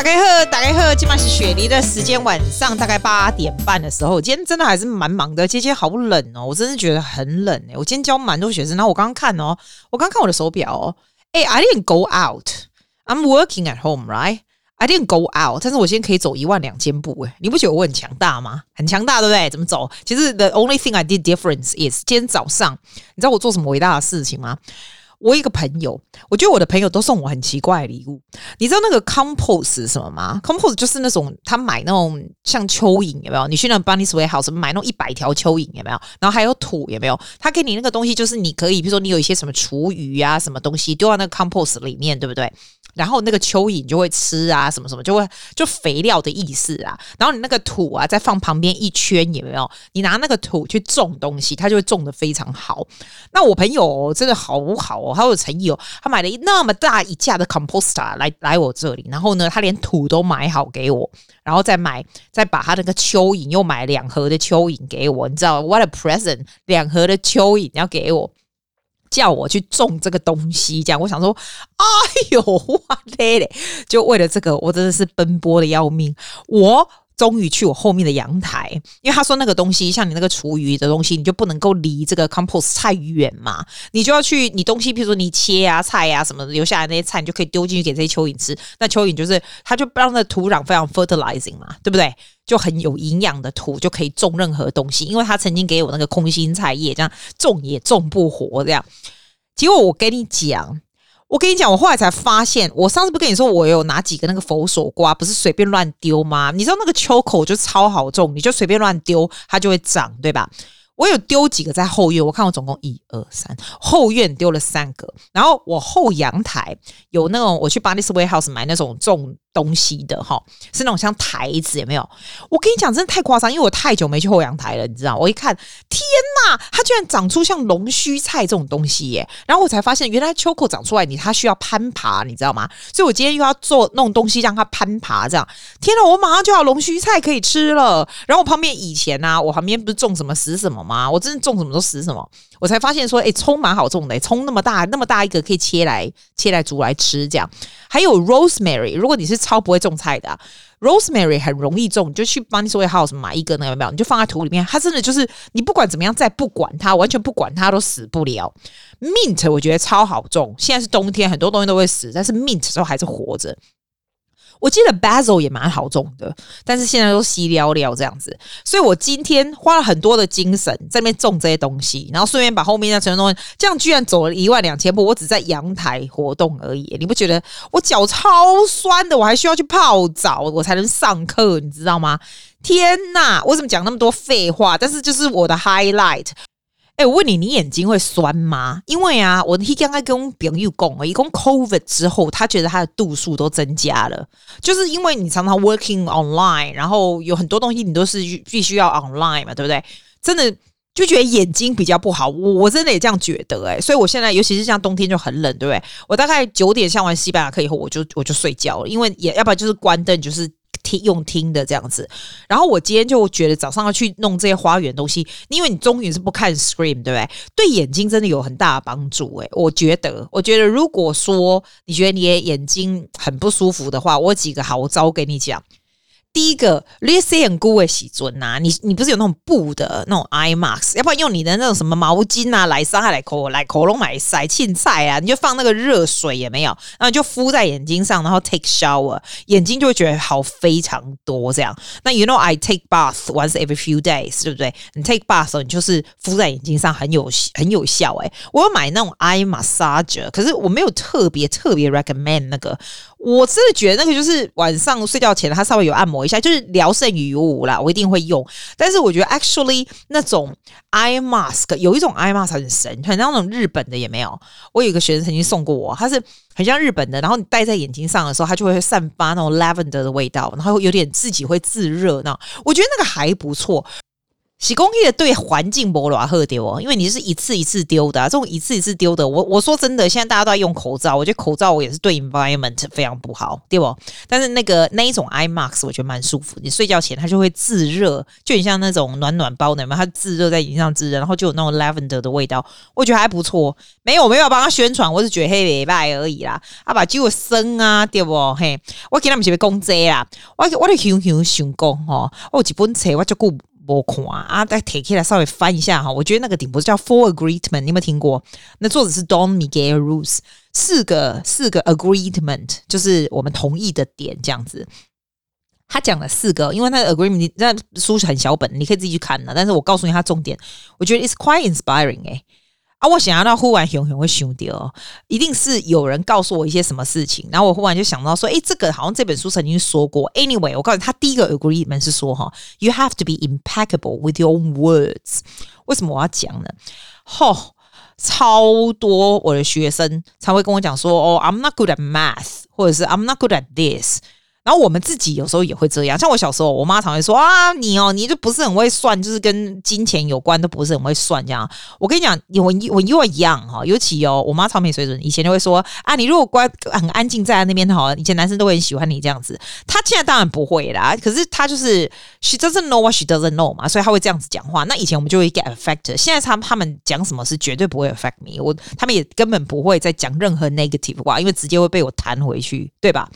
大家好，大家好，今晚是雪梨的时间，晚上大概八点半的时候。今天真的还是蛮忙的，今天好冷哦，我真的觉得很冷哎。我今天教蛮多学生，然后我刚刚看哦，我刚看我的手表哦，哎，I didn't go out，I'm working at home，right？I didn't go out，但是我今天可以走一万两千步哎，你不觉得我很强大吗？很强大，对不对？怎么走？其实 the only thing I did difference is 今天早上，你知道我做什么伟大的事情吗？我一个朋友，我觉得我的朋友都送我很奇怪的礼物。你知道那个 compost 什么吗？compost 就是那种他买那种像蚯蚓有没有？你去那 Bunny's Warehouse 买那种一百条蚯蚓有没有？然后还有土有没有？他给你那个东西就是你可以，比如说你有一些什么厨余啊什么东西丢到那个 compost 里面，对不对？然后那个蚯蚓就会吃啊，什么什么就会就肥料的意思啊。然后你那个土啊，再放旁边一圈有没有？你拿那个土去种东西，它就会种得非常好。那我朋友真的好好哦，好有诚意哦，他买了那么大一架的 composter 来来我这里，然后呢，他连土都买好给我，然后再买再把他那个蚯蚓又买两盒的蚯蚓给我，你知道 what a present，两盒的蚯蚓要给我。叫我去种这个东西，这样我想说，哎呦哇嘞嘞！就为了这个，我真的是奔波的要命。我终于去我后面的阳台，因为他说那个东西，像你那个厨余的东西，你就不能够离这个 compost 太远嘛，你就要去你东西，比如说你切啊菜啊什么的，留下来那些菜，你就可以丢进去给这些蚯蚓吃。那蚯蚓就是它就让那土壤非常 fertilizing 嘛，对不对？就很有营养的土就可以种任何东西，因为他曾经给我那个空心菜叶，这样种也种不活这样。结果我跟你讲，我跟你讲，我后来才发现，我上次不跟你说我有拿几个那个佛手瓜，不是随便乱丢吗？你知道那个秋口就超好种，你就随便乱丢，它就会长，对吧？我有丢几个在后院，我看我总共一二三，后院丢了三个，然后我后阳台有那种，我去 Bunny's Warehouse 买那种种东西的哈，是那种像台子，有没有？我跟你讲，真的太夸张，因为我太久没去后阳台了，你知道？我一看，天哪，它居然长出像龙须菜这种东西耶！然后我才发现，原来秋口长出来，你它需要攀爬，你知道吗？所以我今天又要做那种东西让它攀爬，这样。天哪，我马上就要龙须菜可以吃了。然后我旁边以前呢、我旁边不是种什么死什么吗？我真的种什么都死什么。我才发现说，哎，葱蛮好种的，葱那么大，那么大一个可以切来切来煮来吃，这样。还有 rosemary，如果你是超不会种菜的，rosemary 很容易种，你就去 Bunny's Warehouse 买一根那个有没有？你就放在土里面，它真的就是你不管怎么样再不管它，完全不管它都死不了。Mint 我觉得超好种，现在是冬天，很多东西都会死，但是 Mint 的时候还是活着。我记得 basil 也蛮好种的，但是现在都稀寥寥这样子，所以我今天花了很多的精神在那边种这些东西，然后顺便把后面那些东西，这样居然走了一万两千步，我只在阳台活动而已，你不觉得我脚超酸的？我还需要去泡澡，我才能上课，你知道吗？天哪，我怎么讲那么多废话？但是就是我的 highlight。哎、我问你，你眼睛会酸吗？因为啊，我刚刚跟朋友讲，一共 COVID 之后，他觉得他的度数都增加了，就是因为你常常 working online，然后有很多东西你都是必须要 online 嘛，对不对？真的就觉得眼睛比较不好，我我真的也这样觉得哎、所以我现在尤其是像冬天就很冷，对不对？我大概九点上完西班牙课以后，我就我就睡觉了，因为也要不然就是关灯，就是。听用听的这样子，然后我今天就觉得早上要去弄这些花园东西，因为你终于是不看 screen，对不对？对眼睛真的有很大的帮助诶，我觉得，我觉得如果说你觉得你的眼睛很不舒服的话，我有几个好招给你讲。第一个，let's say 很贵的洗尊呐，你你不是有那种布的那种 eye mask，要不然用你的那种什么毛巾啊来伤害来口来口龙买塞青菜啊，你就放那个热水也没有，然后你就敷在眼睛上，然后 take shower，眼睛就会觉得好非常多这样。那 you know I take bath once every few days，对不对？你 take bath 你就是敷在眼睛上很有很有效诶。我有买那种 eye massager，可是我没有特别特别 recommend 那个。我真的觉得那个就是晚上睡觉前，它稍微有按摩一下，就是聊胜于无啦。我一定会用，但是我觉得 actually 那种 eye mask 有一种 eye mask 很神，很像那种日本的也没有。我有一个学生曾经送过我，它是很像日本的，然后你戴在眼睛上的时候，它就会散发那种 lavender 的味道，然后有点自己会自热那。我觉得那个还不错。洗工艺的对环境不拉赫丢哦，因为你是一次一次丢的、啊，这种一次一次丢的，我我说真的，现在大家都在用口罩，我觉得口罩我也是对 environment 非常不好，对不？但是那个那一种 i max 我觉得蛮舒服，你睡觉前它就会自热，就很像那种暖暖包的嘛，它自热在椅上自热，然后就有那种 lavender 的味道，我觉得还不错。没有，我没有帮他宣传，我是觉得黑礼拜而已啦。啊，把酒生啊，对不？嘿，我给他们准备公仔啦，我我的熊熊想讲哦，我有一本册我就顾。我看啊，再贴起来稍微翻一下哈，我觉得那个顶部叫 Four Agreement，你有没有听过？那作者是 Don Miguel Ruiz，四个四个 Agreement 就是我们同意的点这样子。他讲了四个，因为那个 Agreement 那书是很小本，你可以自己去看的。但是我告诉你，他重点，我觉得 It's quite inspiring 哎、啊！我想要到忽然熊熊会想到，一定是有人告诉我一些什么事情，然后我忽然就想到说，诶，这个好像这本书曾经说过。Anyway，我告诉你，他第一个 agreement 是说哈，You have to be impeccable with your words。为什么我要讲呢？吼、超多我的学生才会跟我讲说，哦，I'm not good at math，或者是 I'm not good at this。然后我们自己有时候也会这样，像我小时候，我妈常会说啊，你哦，你就不是很会算，就是跟金钱有关，都不是很会算这样。我跟你讲，我我又一样哈，尤其哦，我妈超没水准，以前就会说啊，你如果乖很安静在那边的话，以前男生都会很喜欢你这样子。她现在当然不会啦，可是她就是 she doesn't know what she doesn't know 嘛，所以她会这样子讲话。那以前我们就会 get affected，现在他们他们讲什么是绝对不会 affect me，我他们也根本不会再讲任何 negative 话，因为直接会被我弹回去，对吧？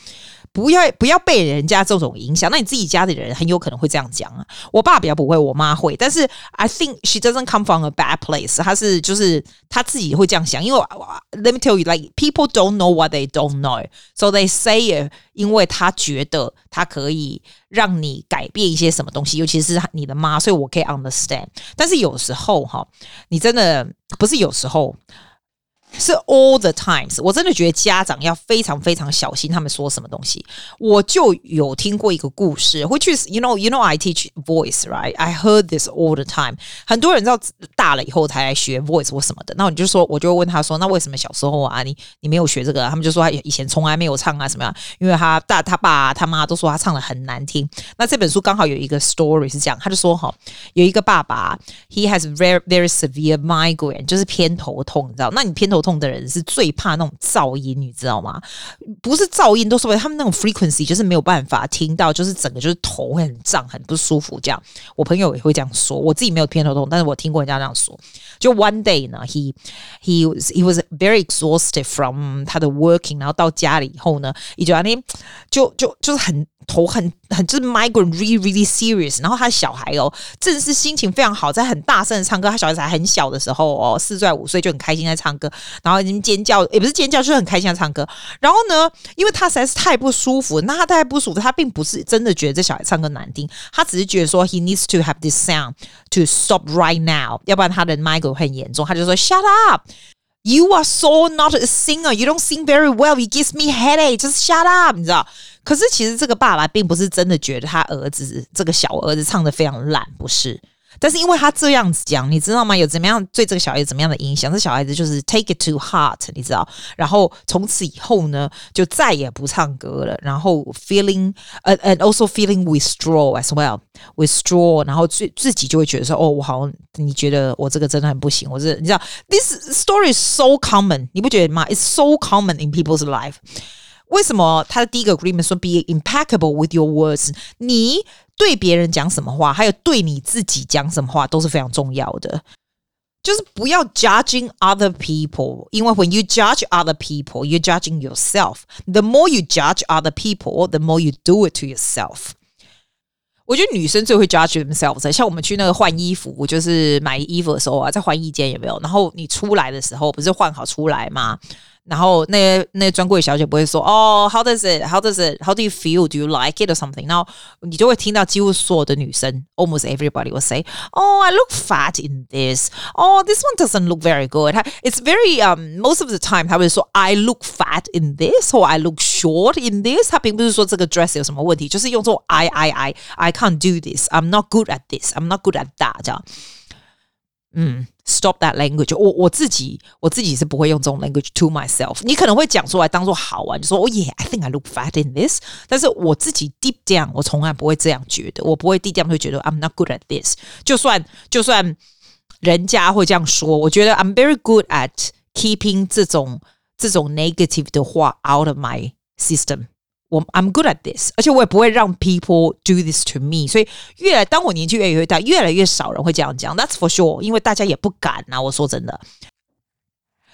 不要不要被人家这种影响，那你自己家的人很有可能会这样讲啊。我爸比较不会，我妈会，但是 I think she doesn't come from a bad place。她是就是她自己会这样想，因为 Let me tell you, like people don't know what they don't know, so they say it。因为她觉得她可以让你改变一些什么东西，尤其是你的妈，所以我可以 understand。但是有时候哈，你真的不是有时候。是 all the times，我真的觉得家长要非常非常小心他们说什么东西。我就有听过一个故事回去 you know you know I teach voice right? I heard this all the time。很多人知道大了以后才来学 voice 或什么的，那你就说，我就问他说，那为什么小时候啊你你没有学这个？他们就说他以前从来没有唱啊什么样，因为他大他爸他妈都说他唱的很难听。那这本书刚好有一个 story 是这样，他就说哈，有一个爸爸，he has very very severe migraine，就是偏头痛，你知道？那你偏头。痛的人是最怕那种噪音，你知道吗？不是噪音，都是为他们那种 frequency，就是没有办法听到，就是整个就是头会很胀，很不舒服。这样，我朋友也会这样说。我自己没有偏头痛，但是我听过人家这样说。就 one day 呢，he he was he was very exhausted from 他的 working，然后到家里以后呢，一就那就就就是很。头很很就是 migraine really really serious，然后他小孩哦，正是心情非常好，在很大声的唱歌。他小孩子还很小的时候哦，四岁五岁就很开心在唱歌，然后已经尖叫，也不是尖叫，就是很开心的唱歌。然后呢，因为他实在是太不舒服，那他太不舒服，他并不是真的觉得这小孩唱歌难听，他只是觉得说 he needs to have this sound to stop right now，要不然他的 migraine 很严重。他就说 shut up。You are so not a singer. You don't sing very well. It gives me headache. Just shut up. 你知道？可是其实这个爸爸并不是真的觉得他儿子这个小儿子唱的非常烂，不是。但是因为他这样子讲，你知道吗？有怎么样对这个小孩子怎么样的影响？这小孩子就是 take it to heart，你知道？然后从此以后呢，就再也不唱歌了。然后 feeling，呃，and also feeling withdraw as well，withdraw。然后自自己就会觉得说，哦，我好像你觉得我这个真的很不行。我这你知道，this story is so common，你不觉得吗？It's so common in people's life。为什么他的第一个 agreement 说 be impeccable with your words？你对别人讲什么话，还有对你自己讲什么话都是非常重要的。就是不要 judging other people，因为 when you judge other people，you judging yourself。The more you judge other people，the more you do it to yourself。我觉得女生最会 judge themselves。像我们去那个换衣服，就是买衣服的时候啊，在换衣间有没有？然后你出来的时候，不是换好出来吗？然后那些那些专柜小姐不会说哦，How does it? How does it? How do you feel? Do you like it or something? 然后你就会听到几乎所有的女生，almost everybody will say, Oh, I look fat in this. Oh, this one doesn't look very good. It's very um most of the time 他会说 I look fat in this or I look short in this。他并不是说这个 dress 有什么问题，就是用这种 I I I I can't do this. I'm not good at this. I'm not good at that 这样。 嗯，stop that language 我。我我自己我自己是不会用这种 language to myself。你可能会讲出来当做好玩，就说哦耶，I think I look fat in this。但是我自己 deep down，我从来不会这样觉得。我不会 deep down 会觉得 I'm not good at this。就算就算人家会这样说，我觉得 I'm very good at keeping 这种这种 negative 的话 out of my system。 我 I'm good at this，而且我也不会让 people do this to me。所以越来当我年纪越来越大，越来越少人会这样讲。That's for sure，因为大家也不敢啊。我说真的，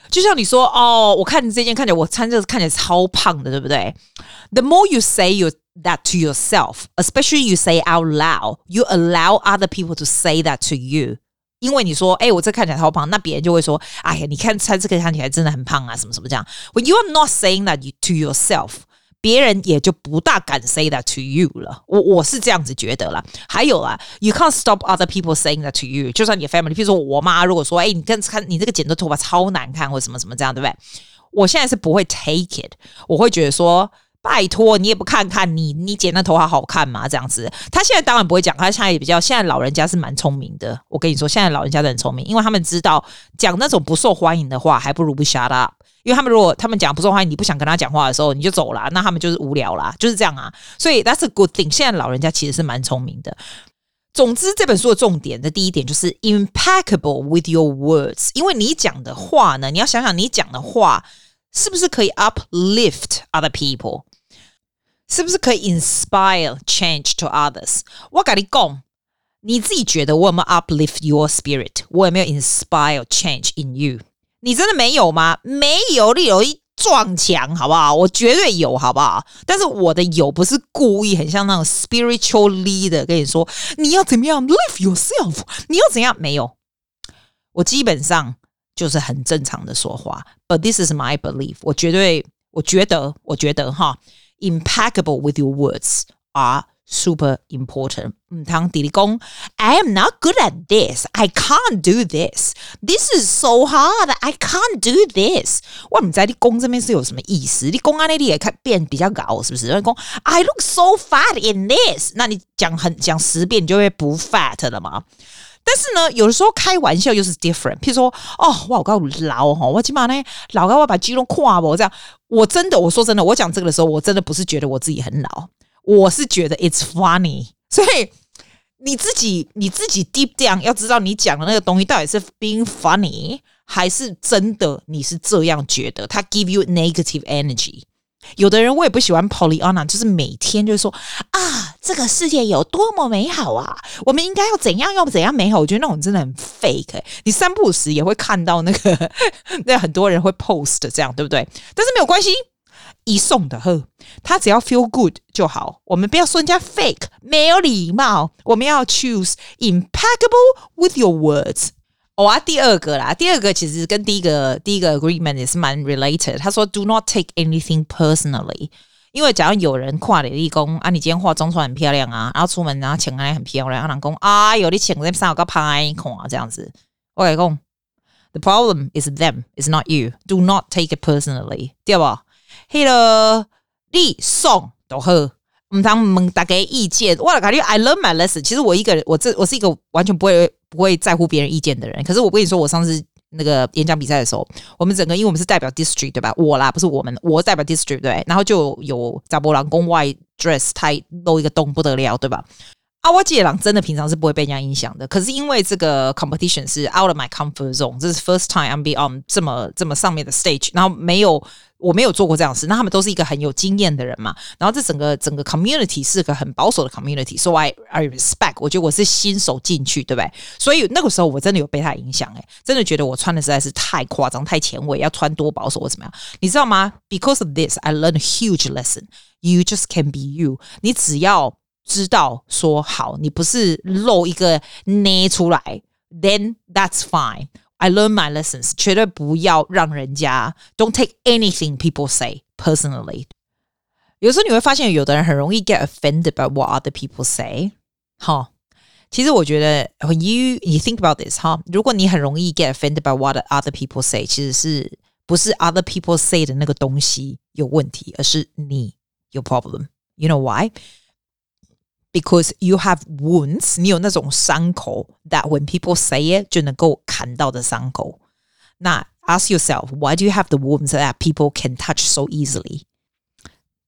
就像你说哦，我看这件看起来我穿这看起来超胖的，对不对？The more you say you that to yourself, especially you say out loud, you allow other people to say that to you。因为你说哎，我这看起来超胖，那别人就会说哎呀，你看穿这个看起来真的很胖啊，什么什么这样。When you are not saying that to yourself。 别人也就不大敢 say that to you 了，我我是这样子觉得啦。还有啊，you can't stop other people saying that to you。就算你 family，譬如说我妈如果说，哎，你跟看你这个剪的头发超难看，或什么什么这样，对不对？我现在是不会 take it，我会觉得说，拜托你也不看看你你剪的头发好看吗？这样子，他现在当然不会讲，他现在也比较，现在老人家是蛮聪明的。我跟你说，现在老人家都很聪明，因为他们知道讲那种不受欢迎的话，还不如不 shut up。因为他们如果他们讲不受欢迎，你不想跟他讲话的时候，你就走了，那他们就是无聊啦，就是这样啊。所以 that's a good thing。现在老人家其实是蛮聪明的。总之，这本书的重点的第一点就是 impeccable with your words，因为你讲的话呢，你要想想你讲的话是不是可以 uplift other people，是不是可以 inspire change to others。我跟你讲，你自己觉得我有没有 uplift your spirit？我有没有 inspire change in you？你真的没有吗？没有，你有一撞墙，好不好？我绝对有，好不好？但是我的有不是故意，很像那种 spiritual leader 跟你说你要怎么样 live yourself，你要怎样？没有，我基本上就是很正常的说话。But this is my belief，我绝对，我觉得，我觉得哈 ，impeccable with your words are。Super important。嗯，汤迪里公，I am not good at this. I can't do this. This is so hard. I can't do this. 我唔知你公这边是有什么意思？你公安那里也看变比较高，是不是？你公，I look so fat in this。那你讲很讲十遍，你就会不 fat 了嘛？ 但是呢，有的时候开玩笑又是 different。譬如说，哦，哇，我刚老哈，我起码呢，老高我把肌肉垮我这样。我真的，我说真的，我讲这个的时候，我真的不是觉得我自己很老。我是觉得 it's funny，所以你自己你自己 deep down 要知道你讲的那个东西到底是 being funny 还是真的你是这样觉得，它 give you negative energy。有的人我也不喜欢 Pollyanna，就是每天就是说啊，这个世界有多么美好啊，我们应该要怎样要怎样美好。我觉得那种真的很 fake，你三不五时也会看到那个，那很多人会 post 这样，对不对？但是没有关系。一送的呵，他只要 feel good 就好。我们不要说人家 fake，没有礼貌。我们要 choose impeccable with your words。哦啊，第二个啦，第二个其实跟第一个第一个 agreement 也是蛮 related。他说 do not take anything personally，因为假如有人夸你立功啊，你今天化妆出来很漂亮啊，然后出门然后请来很漂亮，啊，人讲啊，有你请在上有个拍看啊这样子。我跟你讲，the problem is them，is not you。Do not take it personally，对吧？嘿喽，你送都好，唔通问大家意见。我来讲你，I learn my lesson。其实我一个人，我这我是一个完全不会不会在乎别人意见的人。可是我跟你说，我上次那个演讲比赛的时候，我们整个因为我们是代表 district 对吧？我啦，不是我们，我代表 district 对。然后就有查某人讲我 dress 太露一个洞不得了，对吧？啊，我记得真的平常是不会被人家影响的。可是因为这个 competition 是 out of my comfort zone，这是 first time I'm be on 这么这么上面的 stage，然后没有我没有做过这样的事，那他们都是一个很有经验的人嘛。然后这整个整个 community 是个很保守的 community，so I I respect。我觉得我是新手进去，对不对？所以那个时候我真的有被他影响，诶，真的觉得我穿的实在是太夸张、太前卫，要穿多保守或怎么样？你知道吗？Because of this, I learned a huge lesson. You just can be you。你只要知道说好，你不是露一个捏出来，then that's fine. I learn my lessons. 绝对不要让人家 don't take anything people say personally. 有时候你会发现，有的人很容易 get offended by what other people say。哈，其实我觉得，when you you think about this，哈，如果你很容易 get offended by what other people say，其实是不是 other people say 的那个东西有问题，而是你有 problem。You know why？ because you have wounds，你有那种伤口，that when people say it 就能够看到的伤口。那 ask yourself, why do you have the wounds that people can touch so easily？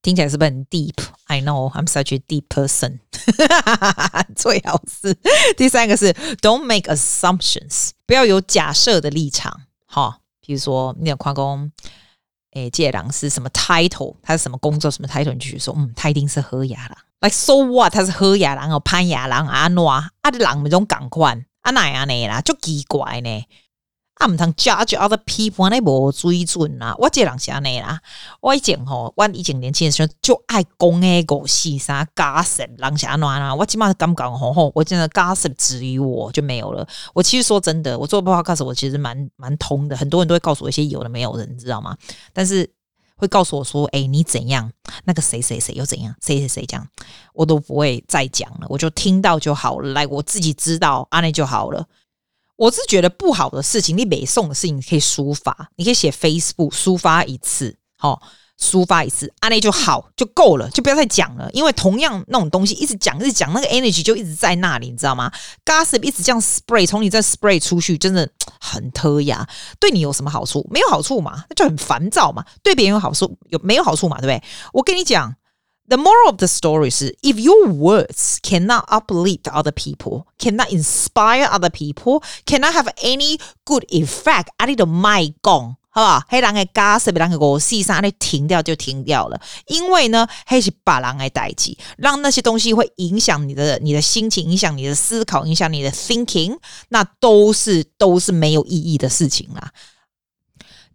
听起来是不是很 deep？I know I'm such a deep person。最好是第三个是 don't make assumptions，不要有假设的立场。哈，比如说你有矿工，诶，这个人是什么 title？他是什么工作？什么 title？你就说，嗯，他一定是好野人。 Like so what？他是好野人哦，歹野人啊，怎啊，啊，人咪种共款，啊，哪样呢啦？就奇怪呢。啊，毋通 judge other people，安尼无水准啊！我这人是安尼啦。我以前吼，我以前年轻的时候就爱讲诶五四三 gossip，人是安怎啦？我起码刚刚吼吼，我真的 gossip 止于我就没有了。我其实说真的，我做 podcast 我其实蛮蛮通的，很多人都会告诉我一些有的没有的，你知道吗？但是会告诉我说，诶、你怎样？那个谁谁谁又怎样？谁谁谁这样，我都不会再讲了，我就听到就好了，来我自己知道安内就好了。我是觉得不好的事情，你每送的事情可以抒发，你可以写 Facebook 抒发一次，好，抒发一次，安内就好就够了，就不要再讲了。因为同样那种东西一直讲一直讲，那个 energy 就一直在那里，你知道吗？Gossip 一直这样 spray，从你这 spray 出去，真的很特呀。对你有什么好处？没有好处嘛，那就很烦躁嘛。对别人有好处有没有好处嘛？对不对？我跟你讲。The moral of the story 是：If your words cannot uplift other people, cannot inspire other people, cannot have any good effect，阿你都卖讲，好不好？黑人的 gossip，人的五四三，你停掉就停掉了。因为呢，黑是把人的代替，让那些东西会影响你的你的心情，影响你的思考，影响你的 thinking，那都是都是没有意义的事情啦。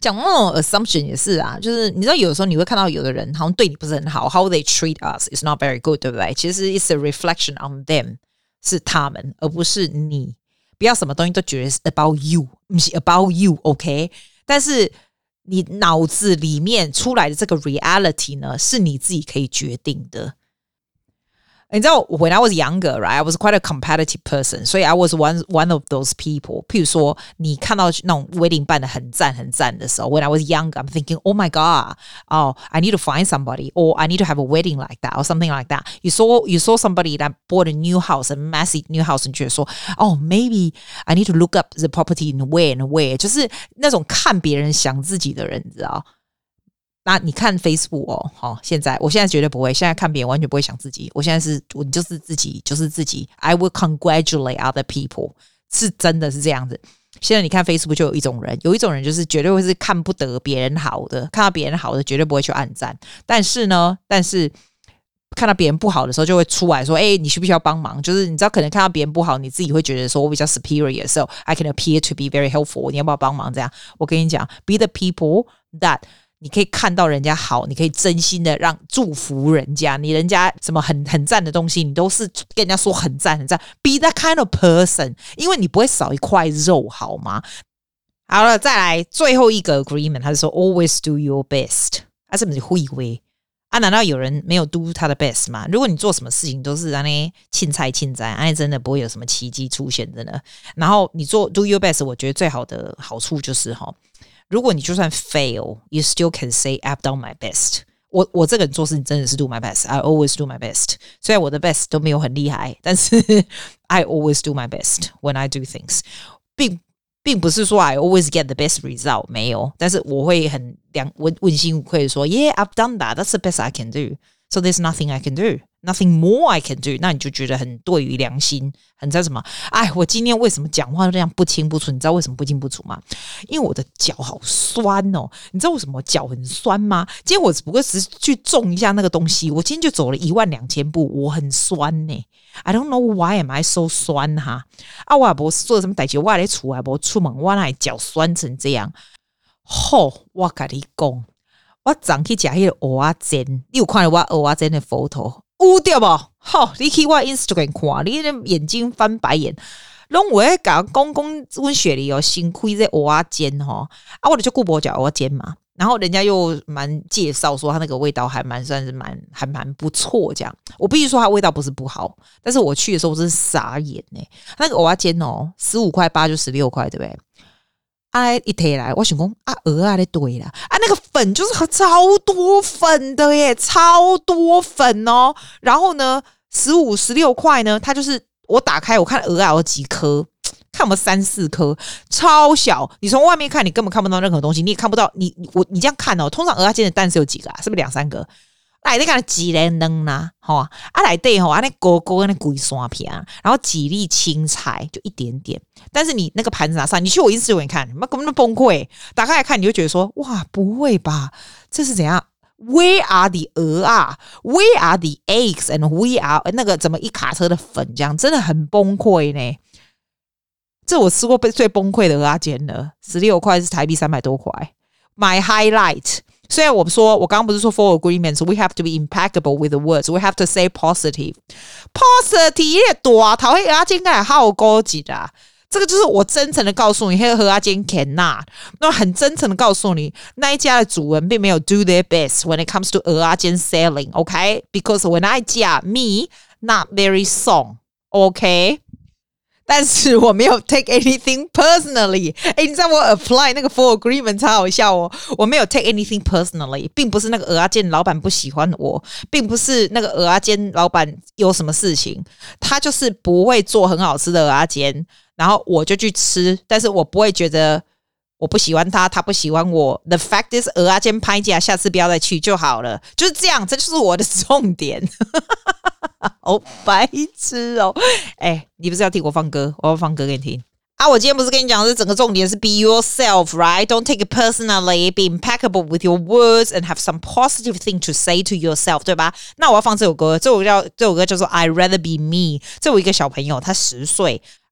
讲那种 assumption 也是啊，就是你知道，有的时候你会看到有的人好像对你不是很好，how they treat us is not very good，对不对？其实 it's a reflection on them，是他们，而不是你。不要什么东西都觉得是 about you，不是 about you，OK？但是你脑子里面出来的这个 reality 呢，是你自己可以决定的。你知道，when I was younger, right, I was quite a competitive person，所以 I was one one of those people。譬如说，你看到那种 wedding 办得很赞很赞的时候，when I was young, I'm thinking, oh my god, oh, I need to find somebody, or I need to have a wedding like that, or something like that. You saw you saw somebody that bought a new house, a massive new house，你觉得说，oh, maybe I need to look up the property in where and where，就是那种看别人想自己的人，你知道。 那你看 Facebook 哦，好，现在我现在绝对不会，现在看别人完全不会想自己，我现在是我就是自己，就是自己。I will congratulate other people，是真的是这样子。现在你看 Facebook 就有一种人，有一种人就是绝对会是看不得别人好的，看到别人好的绝对不会去暗赞。但是呢，但是看到别人不好的时候，就会出来说：“哎，你需不需要帮忙？”就是你知道，可能看到别人不好，你自己会觉得说我比较 superior，so I can appear to be very helpful。你要不要帮忙？这样，我跟你讲，be the people that。你可以看到人家好，你可以真心的让祝福人家。你人家什么很很赞的东西，你都是跟人家说很赞很赞。Be that kind of person，因为你不会少一块肉，好吗？好了，再来最后一个 agreement，他是说 always do your best。啊，是不是会以为啊？难道有人没有 do 他的 best 吗？如果你做什么事情都是让你凊彩凊彩，哎，真的不会有什么奇迹出现，真的。然后你做 do your best，我觉得最好的好处就是哈。如果你就算 fail，you still can say I've done my best 我。我我这个人做事情真的是 do my best，I always do my best。虽然我的 best 都没有很厉害，但是 I always do my best when I do things，并并不是说 I always get the best result，没有。但是我会很良问问心无愧的说，Yeah，I've done that，that's the best I can do，so there's nothing I can do。 Nothing more I can do，那你就觉得很对于良心，很在什么？哎，我今天为什么讲话这样不清不楚？你知道为什么不清不楚吗？因为我的脚好酸哦。你知道为什么脚很酸吗？今天我只不过是去种一下那个东西，我今天就走了一万两千步，我很酸呢。I don't know why am I so 酸哈？啊，我也不是做什么代志，我来出来不出门，我来脚酸成这样。吼，我跟你讲，我早去吃那个蚵仔煎，你有看到我蚵仔煎的佛头污掉无吼，你去我 Instagram 看，你的眼睛翻白眼。拢我讲公公温雪梨哦，辛苦在蚵仔煎吼啊，我的就顾伯讲蚵仔煎嘛。然后人家又蛮介绍说他那个味道还蛮算是蛮还蛮不错这样。我必须说它味道不是不好，但是我去的时候我真是傻眼呢。那个蚵仔煎哦，十五块八就十六块，对不对？哎，一提来，我想讲啊，蚵仔咧对啦，啊，那个粉就是超多粉的耶，超多粉哦。然后呢，十五、十六块呢，它就是我打开我看鹅啊有几颗，看我们三四颗，超小。你从外面看，你根本看不到任何东西，你也看不到。你我你这样看哦，通常鹅啊煎的蛋是有几个啊？是不是两三个？来，你看几粒蛋呐？好啊，来对吼，啊那狗狗那鬼刷片，然后几粒青菜，就一点点。但是你那个盘子拿上，你去我 Instagram 看，你根本崩溃。打开来看，你就觉得说，哇，不会吧？这是怎样？Where are the 鹅啊？Where are the eggs？And we are 那个怎么一卡车的粉这样，真的很崩溃呢。这我吃过最崩溃的鹅啊煎了，十六块是台币三百多块。My highlight。虽然我们说，我刚刚不是说 for agreements，we have to be impeccable with the words，we have to say positive，positive positive 多啊，讨厌阿金该好高级的，这个就是我真诚的告诉你，黑和阿金 cannot，那很真诚的告诉你，那一家的主人并没有 do their best when it comes to 蚵仔煎 selling，OK，because、okay? when I 加 me not very strong，OK。 但是我没有 take anything personally。哎，你知道我 apply 那个 full agreement 超好笑哦。我没有 take anything personally，并不是那个鹅阿坚老板不喜欢我，并不是那个鹅阿坚老板有什么事情，他就是不会做很好吃的鹅阿坚，然后我就去吃，但是我不会觉得我不喜欢他，他不喜欢我。The fact is，蚵仔煎拍价，下次不要再去就好了，就是这样，这就是我的重点。哦，白痴哦！哎、你不是要听我放歌？我要放歌给你听啊！我今天不是跟你讲这整个重点是 be yourself, right? Don't take it personally. Be impeccable with your words and have some positive thing to say to yourself，对吧？那我要放这首歌，这首叫这首歌叫做 I rather be me。这有一个小朋友，他十岁。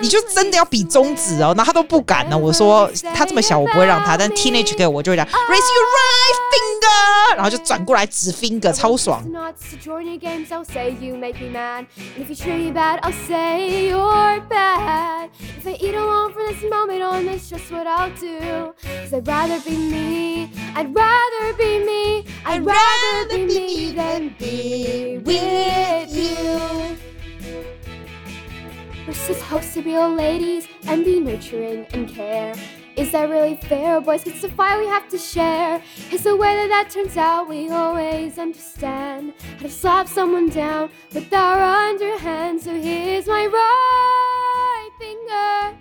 你就真的要比中指哦，那他都不敢呢。我说他这么小，我不会让他。但 teenage girl 我就会讲 raise your right finger，然后就转过来指 finger，超爽。We're supposed to be old ladies and be nurturing and care. Is that really fair? Oh boys it's the fire we have to share. It's the way that that turns out. We always understand how to slap someone down with our underhand. So here's my right finger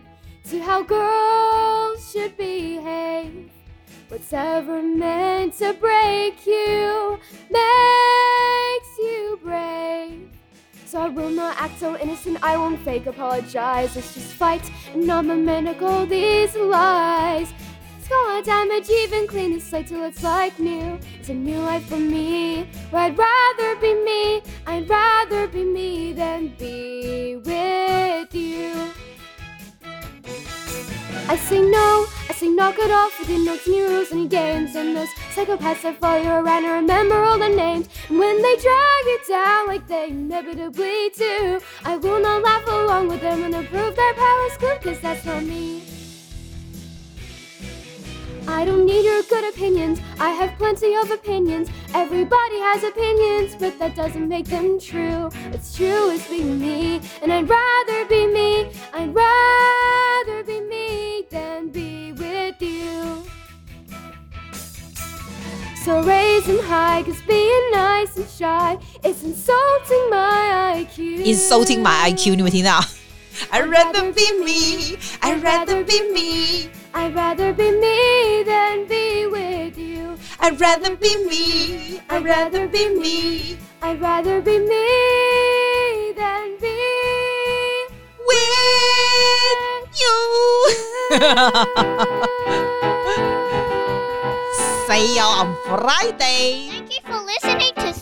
to how girls should behave. What's ever meant to break you makes you brave. I will not act so innocent, I won't fake apologize. Let's just fight and not mimical these lies. It's gonna damage, even clean the slate till it's like new. It's a new life for me, I'd rather be me. I'd rather be me than be with you. I say no, I say knock it off. We didn't know any rules, any games, and those psychopaths that follow around and remember all the names. And when they drag you down like they inevitably do, I will not laugh along with them and approve their powers good, cause that's not me. I don't need your good opinions, I have plenty of opinions. Everybody has opinions, but that doesn't make them true. What's true is being me, and I'd rather be me. I'd rather So raise them high, cause being nice and shy is insulting my IQ. Insulting my IQ，你有听到？I'd rather be me. I'd rather be me. I'd rather be me than be with you. I'd rather be me. I'd rather be me. I'd rather be me than be with you. See you on Friday. Thank you for listening to.